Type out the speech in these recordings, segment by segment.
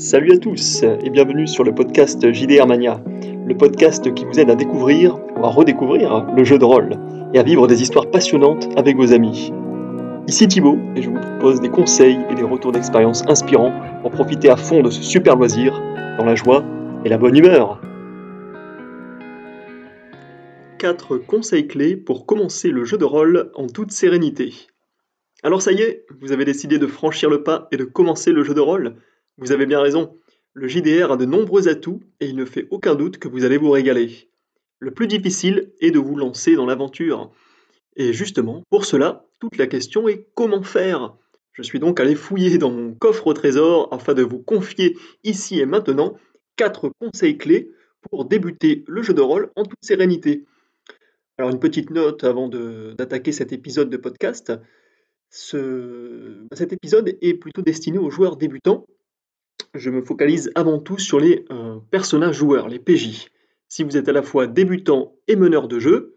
Salut à tous et bienvenue sur le podcast JDR Mania, le podcast qui vous aide à découvrir ou à redécouvrir le jeu de rôle et à vivre des histoires passionnantes avec vos amis. Ici Thibaut et je vous propose des conseils et des retours d'expérience inspirants pour profiter à fond de ce super loisir dans la joie et la bonne humeur. 4 conseils clés pour commencer le jeu de rôle en toute sérénité. Alors ça y est, vous avez décidé de franchir le pas et de commencer le jeu de rôle vous avez bien raison, le JDR a de nombreux atouts et il ne fait aucun doute que vous allez vous régaler. Le plus difficile est de vous lancer dans l'aventure. Et justement, pour cela, toute la question est comment faire? Je suis donc allé fouiller dans mon coffre au trésor afin de vous confier ici et maintenant quatre conseils clés pour débuter le jeu de rôle en toute sérénité. Alors une petite note avant d'attaquer cet épisode de podcast. cet épisode est plutôt destiné aux joueurs débutants je me focalise avant tout sur les euh, personnages joueurs, les PJ. Si vous êtes à la fois débutant et meneur de jeu,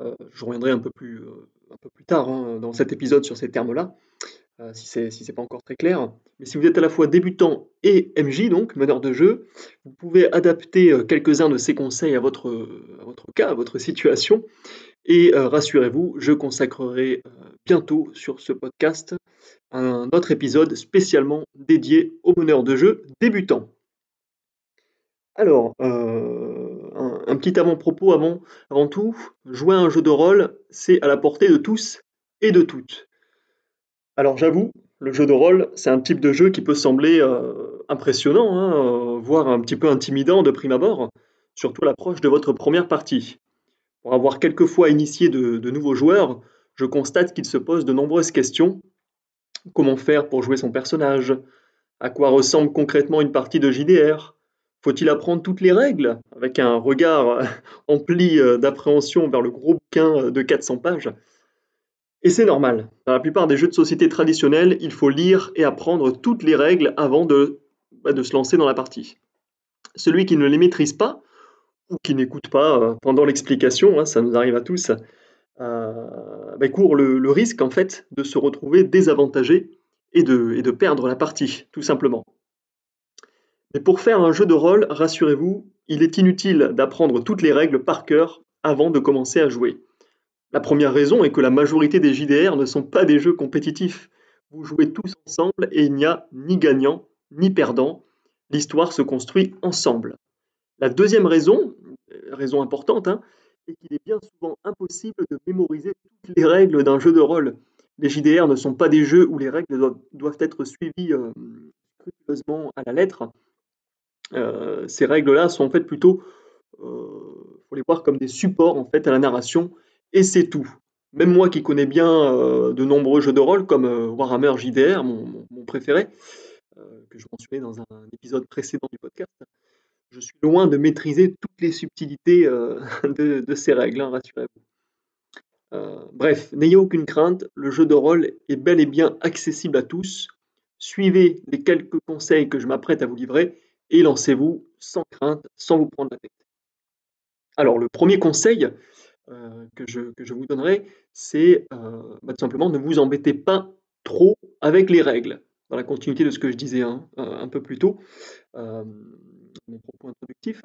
euh, je reviendrai un peu plus, euh, tard hein, dans cet épisode sur ces termes-là, si ce n'est pas encore très clair. Mais si vous êtes à la fois débutant et MJ, donc meneur de jeu, vous pouvez adapter quelques-uns de ces conseils à votre cas, à votre situation. Et rassurez-vous, je consacrerai bientôt sur ce podcast un autre épisode spécialement dédié aux meneurs de jeu débutants. Alors, euh, un, petit avant-propos avant, avant tout, jouer à un jeu de rôle, c'est à la portée de tous et de toutes. Alors j'avoue, le jeu de rôle, c'est un type de jeu qui peut sembler euh, impressionnant, hein, euh, voire un petit peu intimidant de prime abord, surtout à l'approche de votre première partie. Pour avoir quelquefois initié de nouveaux joueurs, je constate qu'il se pose de nombreuses questions Comment faire pour jouer son personnage? À quoi ressemble concrètement une partie de JDR Faut-il apprendre toutes les règles? Avec un regard empli euh, d'appréhension vers le gros bouquin euh, de 400 pages. Et c'est normal. Dans la plupart des jeux de société traditionnels, il faut lire et apprendre toutes les règles avant de, bah, se lancer dans la partie. Celui qui ne les maîtrise pas, ou qui n'écoute pas euh, pendant l'explication, hein, ça nous arrive à tous, euh, bah, court le, risque en fait de se retrouver désavantagé et de, et de perdre la partie, tout simplement. Mais pour faire un jeu de rôle, rassurez-vous, il est inutile d'apprendre toutes les règles par cœur avant de commencer à jouer. La première raison est que la majorité des JDR ne sont pas des jeux compétitifs. Vous jouez tous ensemble et il n'y a ni gagnant ni perdant. L'histoire se construit ensemble. La deuxième raison, raison importante, hein, et qu'il est bien souvent impossible de mémoriser toutes les règles d'un jeu de rôle. Les JDR ne sont pas des jeux où les règles doivent, être suivies euh, scrupuleusement à la lettre. Euh, ces règles-là sont en fait plutôt, euh, faut les voir comme des supports en fait à la narration, et c'est tout. Même moi qui connais bien euh, de nombreux jeux de rôle comme Warhammer JDR, mon, mon préféré, que je mentionnais dans un épisode précédent du podcast, je suis loin de maîtriser toutes les subtilités euh, de, ces règles, hein, rassurez-vous. Euh, bref, n'ayez aucune crainte, le jeu de rôle est bel et bien accessible à tous. Suivez les quelques conseils que je m'apprête à vous livrer et lancez-vous sans crainte, sans vous prendre la tête. Alors, le premier conseil euh, que, je, vous donnerai, c'est bah, tout simplement ne vous embêtez pas trop avec les règles. Dans la continuité de ce que je disais hein, un peu plus tôt, mon propos introductif,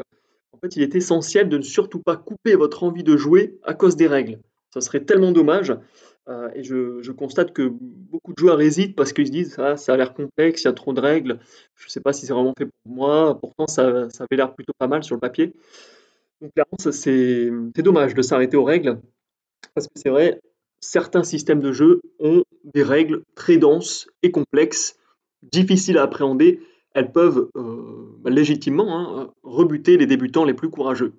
en fait, il est essentiel de ne surtout pas couper votre envie de jouer à cause des règles. Ça serait tellement dommage. Euh, et je, constate que beaucoup de joueurs hésitent parce qu'ils se disent ah, ça a l'air complexe, il y a trop de règles, je ne sais pas si c'est vraiment fait pour moi, pourtant ça, ça avait l'air plutôt pas mal sur le papier. Donc clairement, c'est dommage de s'arrêter aux règles, parce que c'est vrai, certains systèmes de jeu ont des règles très denses et complexes, difficiles à appréhender, elles peuvent euh, légitimement hein, rebuter les débutants les plus courageux.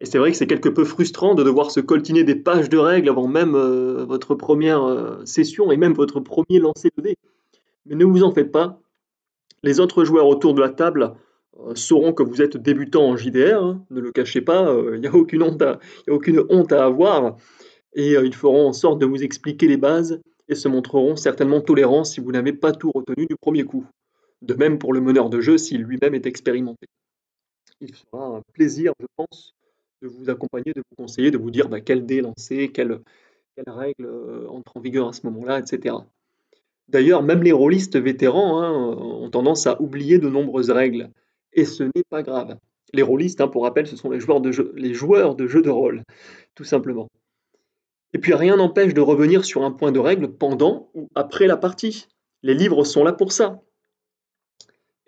Et c'est vrai que c'est quelque peu frustrant de devoir se coltiner des pages de règles avant même euh, votre première euh, session et même votre premier lancer de dés. Mais ne vous en faites pas, les autres joueurs autour de la table sauront que vous êtes débutant en JDR, hein, ne le cachez pas, il n'y a aucune honte à avoir, et ils feront en sorte de vous expliquer les bases et se montreront certainement tolérants si vous n'avez pas tout retenu du premier coup. De même pour le meneur de jeu s'il lui-même est expérimenté. Il sera un plaisir, je pense, de vous accompagner, de vous conseiller, de vous dire bah, quel dé lancer, quelle, quelle règle euh, entre en vigueur à ce moment-là, etc. D'ailleurs, même les rôlistes vétérans hein, ont tendance à oublier de nombreuses règles. Et ce n'est pas grave. Les rôlistes, hein, pour rappel, ce sont les joueurs, de jeu, les joueurs de jeux de rôle, tout simplement. Et puis rien n'empêche de revenir sur un point de règle pendant ou après la partie. Les livres sont là pour ça.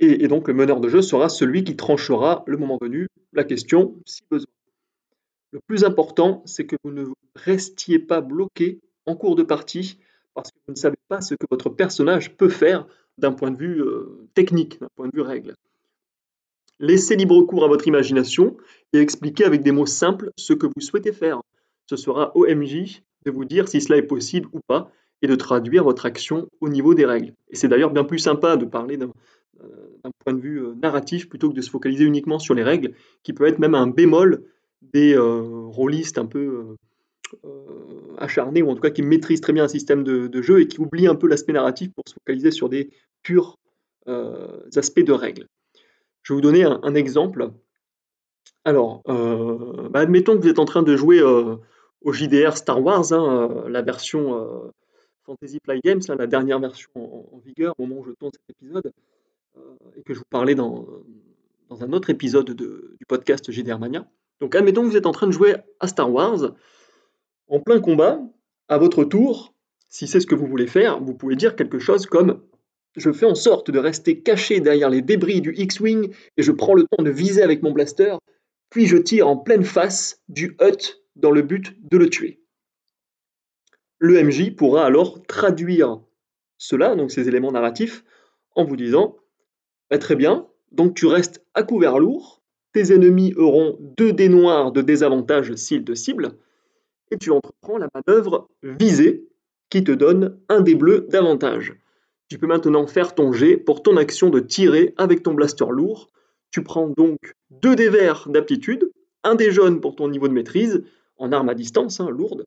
Et, donc le meneur de jeu sera celui qui tranchera le moment venu la question si besoin. Le plus important, c'est que vous ne restiez pas bloqué en cours de partie parce que vous ne savez pas ce que votre personnage peut faire d'un point de vue euh, technique, d'un point de vue règle. Laissez libre cours à votre imagination et expliquez avec des mots simples ce que vous souhaitez faire. Ce sera au MJ de vous dire si cela est possible ou pas et de traduire votre action au niveau des règles. Et c'est d'ailleurs bien plus sympa de parler d'un euh, point de vue euh, narratif plutôt que de se focaliser uniquement sur les règles, qui peut être même un bémol des euh, rôlistes un peu acharnés, ou en tout cas qui maîtrisent très bien un système de, jeu et qui oublient un peu l'aspect narratif pour se focaliser sur des purs aspects de règles. Je vais vous donner un, exemple. Alors, bah, admettons que vous êtes en train de jouer au JDR Star Wars, hein, la version Fantasy Flight Games, la dernière version en, vigueur au moment où je tourne cet épisode, et que je vous parlais dans, un autre épisode de, du podcast JDR Mania. Donc admettons que vous êtes en train de jouer à Star Wars, en plein combat, à votre tour, si c'est ce que vous voulez faire, vous pouvez dire quelque chose comme je fais en sorte de rester caché derrière les débris du X-Wing et je prends le temps de viser avec mon blaster, puis je tire en pleine face du Hut dans le but de le tuer. Le MJ pourra alors traduire cela, donc ces éléments narratifs, en vous disant Très bien, donc tu restes à couvert lourd, tes ennemis auront deux dés noirs de désavantage s'ils te ciblent, et tu entreprends la manœuvre visée qui te donne un dé bleu d'avantage. Tu peux maintenant faire ton jet pour ton action de tirer avec ton blaster lourd. Tu prends donc deux dés verts d'aptitude, un dé jaune pour ton niveau de maîtrise, en arme à distance, hein, lourde,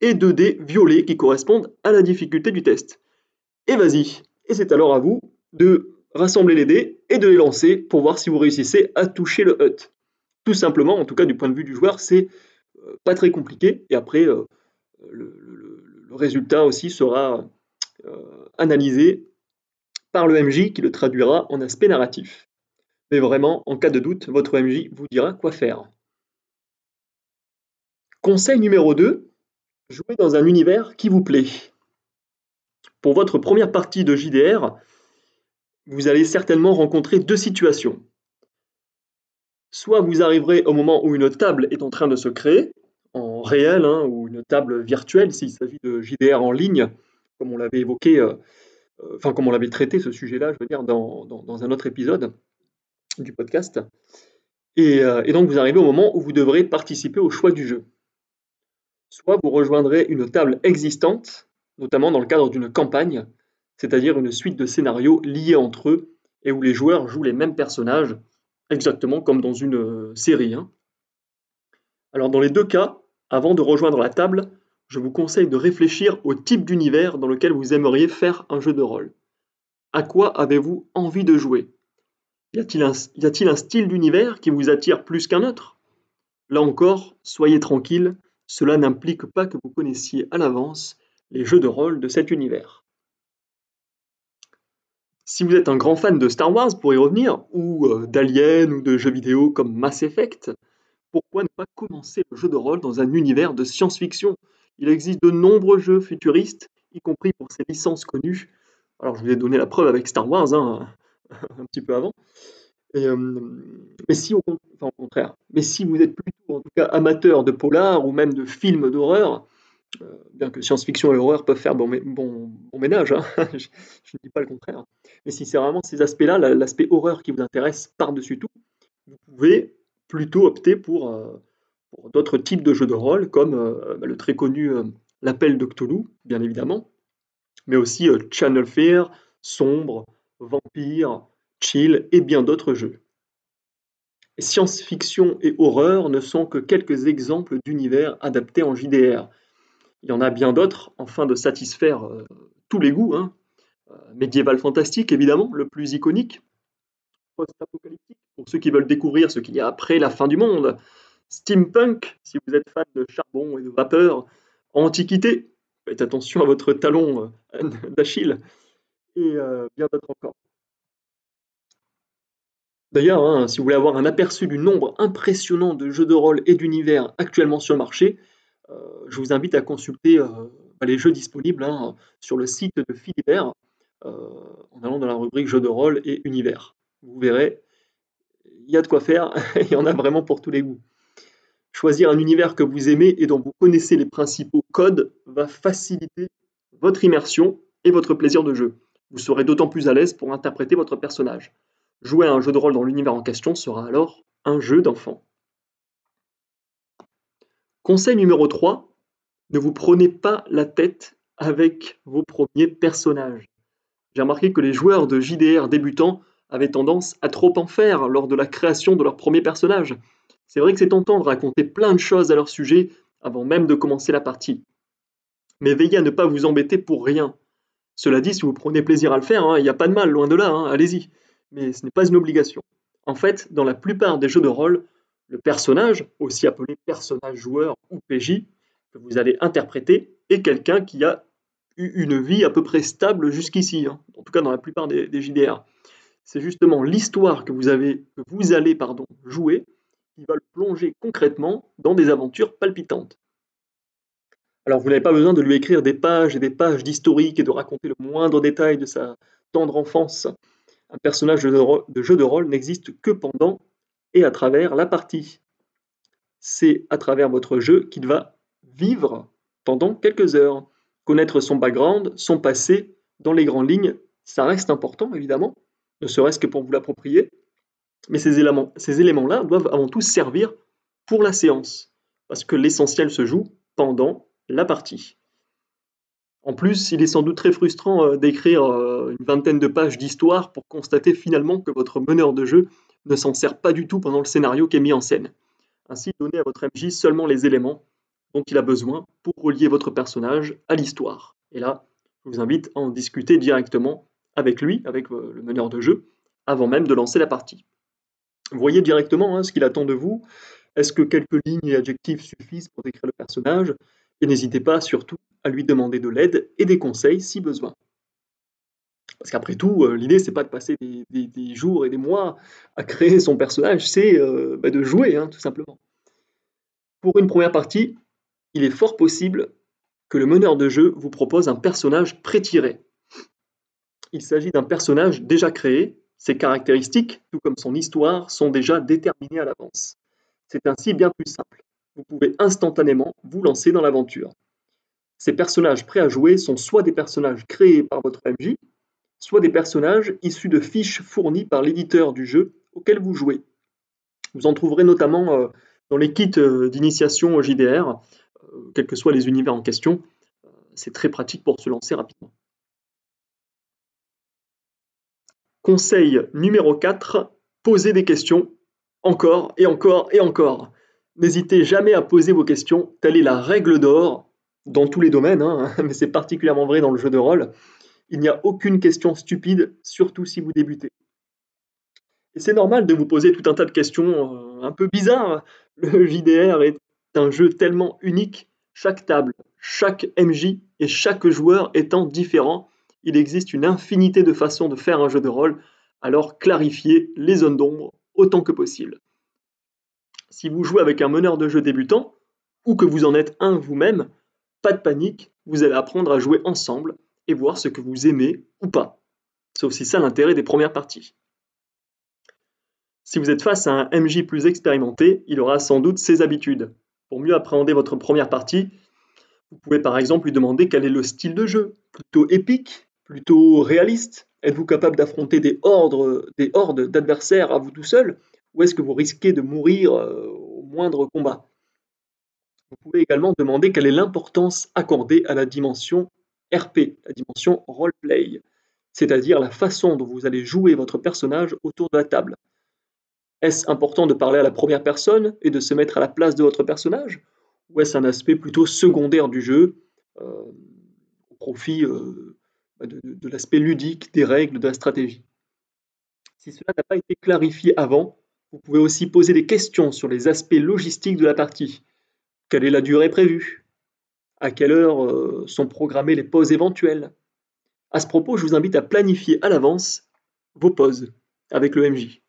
et 2 dés violets qui correspondent à la difficulté du test. Et vas-y, et c'est alors à vous de rassembler les dés et de les lancer pour voir si vous réussissez à toucher le hut. Tout simplement, en tout cas du point de vue du joueur, c'est euh, pas très compliqué, et après euh, le, résultat aussi sera euh, analysé par le MJ qui le traduira en aspect narratif. Mais vraiment, en cas de doute, votre MJ vous dira quoi faire. Conseil numéro 2, Jouez dans un univers qui vous plaît. Pour votre première partie de JDR, vous allez certainement rencontrer deux situations. Soit vous arriverez au moment où une table est en train de se créer, en réel, hein, ou une table virtuelle s'il s'agit de JDR en ligne, comme on l'avait évoqué, euh, euh, enfin comme on l'avait traité ce sujet-là, je veux dire, dans, un autre épisode du podcast. Euh, et donc vous arrivez au moment où vous devrez participer au choix du jeu soit vous rejoindrez une table existante, notamment dans le cadre d'une campagne, c'est-à-dire une suite de scénarios liés entre eux et où les joueurs jouent les mêmes personnages, exactement comme dans une euh, série. Hein. Alors dans les deux cas, avant de rejoindre la table, je vous conseille de réfléchir au type d'univers dans lequel vous aimeriez faire un jeu de rôle. À quoi avez-vous envie de jouer? Y a-t-il un, un style d'univers qui vous attire plus qu'un autre? Là encore, soyez tranquille, cela n'implique pas que vous connaissiez à l'avance les jeux de rôle de cet univers. Si vous êtes un grand fan de Star Wars, pour y revenir, ou euh, d'Alien ou de jeux vidéo comme Mass Effect, pourquoi ne pas commencer le jeu de rôle dans un univers de science-fiction? Il existe de nombreux jeux futuristes, y compris pour ces licences connues. Alors je vous ai donné la preuve avec Star Wars, hein, un petit peu avant. Euh, mais si au, contraire, mais si vous êtes plutôt en cas amateur de polar ou même de films d'horreur, bien que science-fiction et horreur peuvent faire bon, ménage, hein, je, ne dis pas le contraire, mais si c'est vraiment ces aspects-là, l'aspect horreur qui vous intéresse par-dessus tout, vous pouvez plutôt opter pour, euh, d'autres types de jeux de rôle, comme bah, le très connu L'appel de Cthulhu, bien évidemment, mais aussi Channel Fear, Sombre, Vampire, Chill et bien d'autres jeux. Science-fiction et horreur ne sont que quelques exemples d'univers adaptés en JDR. Il y en a bien d'autres, afin de satisfaire euh, tous les goûts. Hein. Euh, médiéval fantastique, évidemment, le plus iconique. Post-apocalyptique, pour ceux qui veulent découvrir ce qu'il y a après la fin du monde. Steampunk, si vous êtes fan de charbon et de vapeur. Antiquité, faites attention à votre talon euh, d'Achille. et bien d'autres encore. D'ailleurs, hein, si vous voulez avoir un aperçu du nombre impressionnant de jeux de rôle et d'univers actuellement sur le marché, je vous invite à consulter bah, les jeux disponibles hein, sur le site de Philibert en allant dans la rubrique jeux de rôle et univers. Vous verrez, il y a de quoi faire, il y en a vraiment pour tous les goûts. Choisir un univers que vous aimez et dont vous connaissez les principaux codes va faciliter votre immersion et votre plaisir de jeu. Vous serez d'autant plus à l'aise pour interpréter votre personnage. Jouer à un jeu de rôle dans l'univers en question sera alors un jeu d'enfant. Conseil numéro 3, ne vous prenez pas la tête avec vos premiers personnages. J'ai remarqué que les joueurs de JDR débutants avaient tendance à trop en faire lors de la création de leur premier personnage. C'est vrai que c'est tentant de raconter plein de choses à leur sujet avant même de commencer la partie. Mais veillez à ne pas vous embêter pour rien. Cela dit, si vous prenez plaisir à le faire, hein, il n'y a pas de mal, loin de là, hein, allez-y. Mais ce n'est pas une obligation. En fait, dans la plupart des jeux de rôle, le personnage, aussi appelé personnage joueur ou PJ, que vous allez interpréter, est quelqu'un qui a eu une vie à peu près stable jusqu'ici, hein. en tout cas dans la plupart des, JDR. C'est justement l'histoire que vous, allez jouer qui va le plonger concrètement dans des aventures palpitantes. Alors vous n'avez pas besoin de lui écrire des pages et des pages d'historique et de raconter le moindre détail de sa tendre enfance. Un personnage de jeu de rôle n'existe que pendant et à travers la partie. C'est à travers votre jeu qu'il va vivre pendant quelques heures. Connaître son background, son passé, dans les grandes lignes, ça reste important évidemment, ne serait-ce que pour vous l'approprier, mais ces éléments, ces éléments-là doivent avant tout servir pour la séance, parce que l'essentiel se joue pendant la partie. En plus, il est sans doute très frustrant euh, d'écrire euh, une vingtaine de pages d'histoire pour constater finalement que votre meneur de jeu ne s'en sert pas du tout pendant le scénario qui est mis en scène. Ainsi, donnez à votre MJ seulement les éléments dont il a besoin pour relier votre personnage à l'histoire. Et là, je vous invite à en discuter directement avec lui, avec euh, le meneur de jeu, avant même de lancer la partie. Voyez directement hein, ce qu'il attend de vous. Est-ce que quelques lignes et adjectifs suffisent pour décrire le personnage? Et n'hésitez pas surtout à lui demander de l'aide et des conseils si besoin. Parce qu'après tout, euh, l'idée, c'est pas de passer des, jours et des mois à créer son personnage, c'est euh, bah, de jouer, hein, tout simplement. Pour une première partie, il est fort possible que le meneur de jeu vous propose un personnage pré-tiré. Il s'agit d'un personnage déjà créé, ses caractéristiques, tout comme son histoire, sont déjà déterminées à l'avance. C'est ainsi bien plus simple. Vous pouvez instantanément vous lancer dans l'aventure. Ces personnages prêts à jouer sont soit des personnages créés par votre MJ, soit des personnages issus de fiches fournies par l'éditeur du jeu auquel vous jouez. Vous en trouverez notamment euh, dans les kits euh, d'initiation au JDR, euh, quels que soient les univers en question. C'est très pratique pour se lancer rapidement. Conseil numéro 4, posez des questions encore et encore et encore. N'hésitez jamais à poser vos questions, telle est la règle d'or dans tous les domaines, hein, mais c'est particulièrement vrai dans le jeu de rôle. Il n'y a aucune question stupide, surtout si vous débutez. Et c'est normal de vous poser tout un tas de questions euh, un peu bizarres. Le JDR est un jeu tellement unique, chaque table, chaque MJ et chaque joueur étant différent, il existe une infinité de façons de faire un jeu de rôle, alors clarifiez les zones d'ombre autant que possible. Si vous jouez avec un meneur de jeu débutant, ou que vous en êtes un vous-même, pas de panique, vous allez apprendre à jouer ensemble et voir ce que vous aimez ou pas. C'est aussi ça l'intérêt des premières parties. Si vous êtes face à un MJ plus expérimenté, il aura sans doute ses habitudes. Pour mieux appréhender votre première partie, vous pouvez par exemple lui demander quel est le style de jeu, plutôt épique, plutôt réaliste? Êtes-vous capable d'affronter des hordes, des hordes d'adversaires à vous tout seul? Ou est-ce que vous risquez de mourir euh, au moindre combat? Vous pouvez également demander quelle est l'importance accordée à la dimension RP, la dimension roleplay, c'est-à-dire la façon dont vous allez jouer votre personnage autour de la table. Est-ce important de parler à la première personne et de se mettre à la place de votre personnage Ou est-ce un aspect plutôt secondaire du jeu, euh, au profit euh, de, l'aspect ludique, des règles, de la stratégie? Si cela n'a pas été clarifié avant, vous pouvez aussi poser des questions sur les aspects logistiques de la partie. Quelle est la durée prévue? À quelle heure euh, sont programmées les pauses éventuelles À ce propos, je vous invite à planifier à l'avance vos pauses avec le MJ.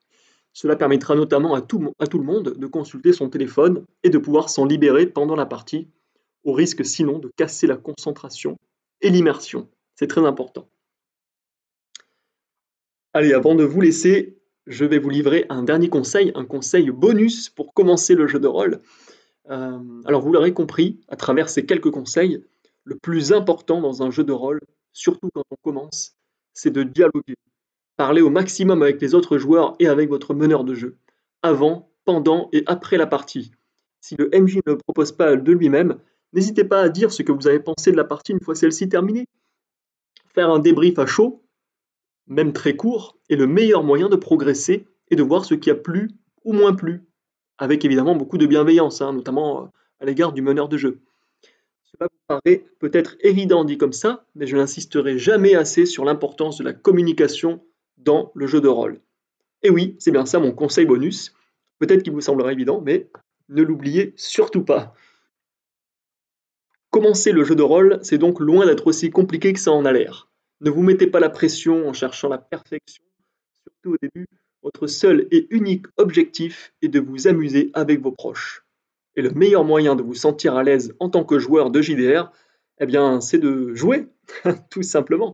Cela permettra notamment à tout, à tout le monde de consulter son téléphone et de pouvoir s'en libérer pendant la partie, au risque sinon de casser la concentration et l'immersion. C'est très important. Allez, avant de vous laisser, je vais vous livrer un dernier conseil, un conseil bonus pour commencer le jeu de rôle. Euh, alors vous l'aurez compris, à travers ces quelques conseils, le plus important dans un jeu de rôle, surtout quand on commence, c'est de dialoguer. Parlez au maximum avec les autres joueurs et avec votre meneur de jeu, avant, pendant et après la partie. Si le MJ ne propose pas de lui-même, n'hésitez pas à dire ce que vous avez pensé de la partie une fois celle-ci terminée. Faire un débrief à chaud même très court, est le meilleur moyen de progresser et de voir ce qui a plu ou moins plu, avec évidemment beaucoup de bienveillance, hein, notamment euh, à l'égard du meneur de jeu. Cela vous paraît peut-être évident dit comme ça, mais je n'insisterai jamais assez sur l'importance de la communication dans le jeu de rôle. Et oui, c'est bien ça mon conseil bonus. Peut-être qu'il vous semblera évident, mais ne l'oubliez surtout pas. Commencer le jeu de rôle, c'est donc loin d'être aussi compliqué que ça en a l'air. Ne vous mettez pas la pression en cherchant la perfection, surtout au début. Votre seul et unique objectif est de vous amuser avec vos proches. Et le meilleur moyen de vous sentir à l'aise en tant que joueur de JDR, eh bien, c'est de jouer, tout simplement.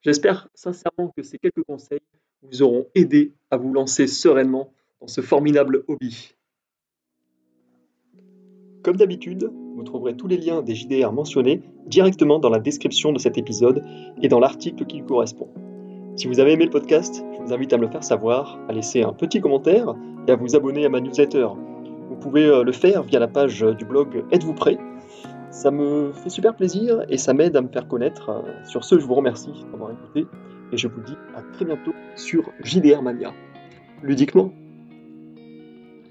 J'espère sincèrement que ces quelques conseils vous auront aidé à vous lancer sereinement dans ce formidable hobby. Comme d'habitude, vous trouverez tous les liens des JDR mentionnés directement dans la description de cet épisode et dans l'article qui lui correspond. Si vous avez aimé le podcast, je vous invite à me le faire savoir, à laisser un petit commentaire et à vous abonner à ma newsletter. Vous pouvez euh, le faire via la page du blog Êtes-vous prêt? Ça me fait super plaisir et ça m'aide à me faire connaître. Sur ce, je vous remercie d'avoir écouté et je vous dis à très bientôt sur JDR Mania. Ludiquement